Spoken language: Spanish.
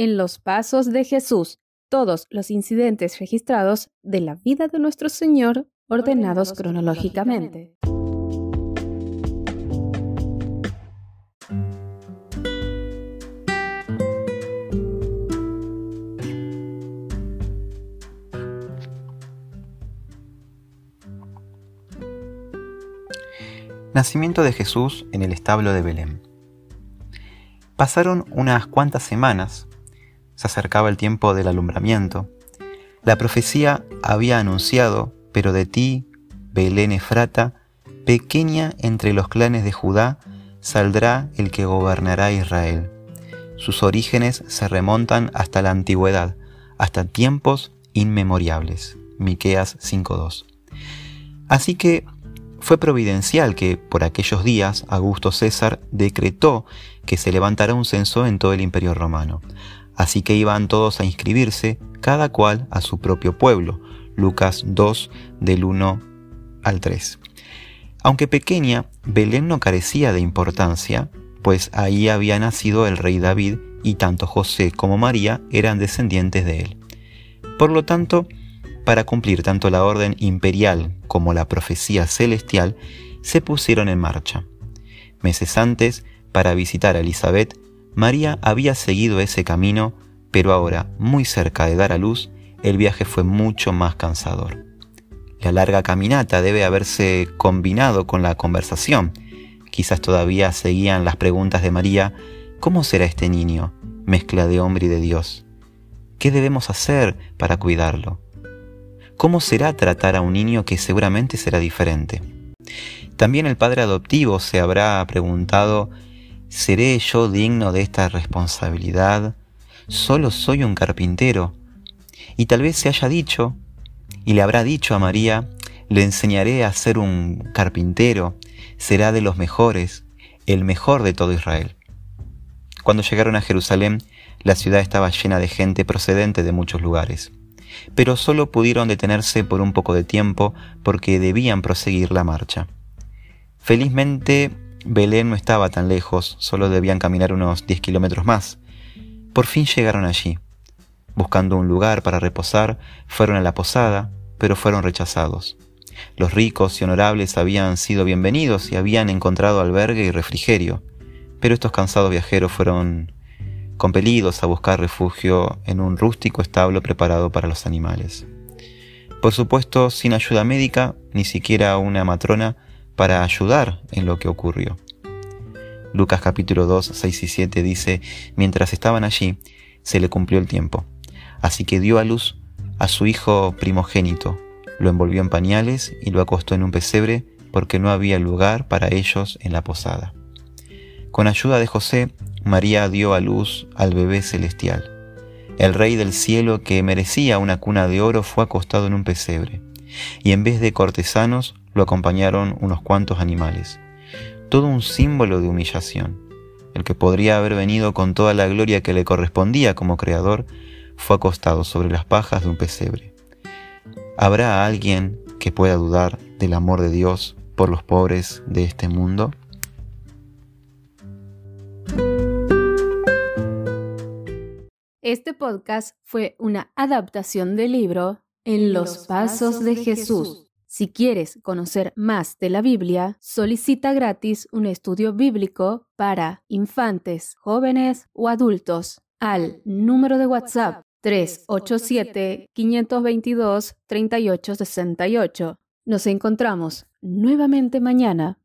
en los pasos de Jesús, todos los incidentes registrados de la vida de nuestro Señor ordenados cronológicamente. Nacimiento de Jesús en el establo de Belén. Pasaron unas cuantas semanas, se acercaba el tiempo del alumbramiento. La profecía había anunciado, pero de ti, Belén Efrata, pequeña entre los clanes de Judá, saldrá el que gobernará Israel. Sus orígenes se remontan hasta la antigüedad, hasta tiempos inmemoriales. Miqueas 5:2. Así que fue providencial que por aquellos días Augusto César decretó que se levantara un censo en todo el imperio romano. Así que iban todos a inscribirse, cada cual a su propio pueblo. Lucas 2 del 1 al 3. Aunque pequeña, Belén no carecía de importancia, pues ahí había nacido el rey David y tanto José como María eran descendientes de él. Por lo tanto, para cumplir tanto la orden imperial como la profecía celestial, se pusieron en marcha. Meses antes, para visitar a Elizabeth, María había seguido ese camino, pero ahora, muy cerca de dar a luz, el viaje fue mucho más cansador. La larga caminata debe haberse combinado con la conversación. Quizás todavía seguían las preguntas de María, ¿cómo será este niño, mezcla de hombre y de Dios? ¿Qué debemos hacer para cuidarlo? ¿Cómo será tratar a un niño que seguramente será diferente? También el padre adoptivo se habrá preguntado, ¿seré yo digno de esta responsabilidad? Solo soy un carpintero. Y tal vez se haya dicho, y le habrá dicho a María, le enseñaré a ser un carpintero, será de los mejores, el mejor de todo Israel. Cuando llegaron a Jerusalén, la ciudad estaba llena de gente procedente de muchos lugares pero solo pudieron detenerse por un poco de tiempo porque debían proseguir la marcha. Felizmente, Belén no estaba tan lejos, solo debían caminar unos 10 kilómetros más. Por fin llegaron allí. Buscando un lugar para reposar, fueron a la posada, pero fueron rechazados. Los ricos y honorables habían sido bienvenidos y habían encontrado albergue y refrigerio, pero estos cansados viajeros fueron compelidos a buscar refugio en un rústico establo preparado para los animales. Por supuesto, sin ayuda médica, ni siquiera una matrona para ayudar en lo que ocurrió. Lucas capítulo 2, 6 y 7 dice, mientras estaban allí, se le cumplió el tiempo. Así que dio a luz a su hijo primogénito, lo envolvió en pañales y lo acostó en un pesebre porque no había lugar para ellos en la posada. Con ayuda de José, María dio a luz al bebé celestial. El rey del cielo, que merecía una cuna de oro, fue acostado en un pesebre, y en vez de cortesanos lo acompañaron unos cuantos animales. Todo un símbolo de humillación. El que podría haber venido con toda la gloria que le correspondía como creador, fue acostado sobre las pajas de un pesebre. ¿Habrá alguien que pueda dudar del amor de Dios por los pobres de este mundo? Este podcast fue una adaptación del libro En los Pasos de Jesús. Si quieres conocer más de la Biblia, solicita gratis un estudio bíblico para infantes, jóvenes o adultos al número de WhatsApp 387-522-3868. Nos encontramos nuevamente mañana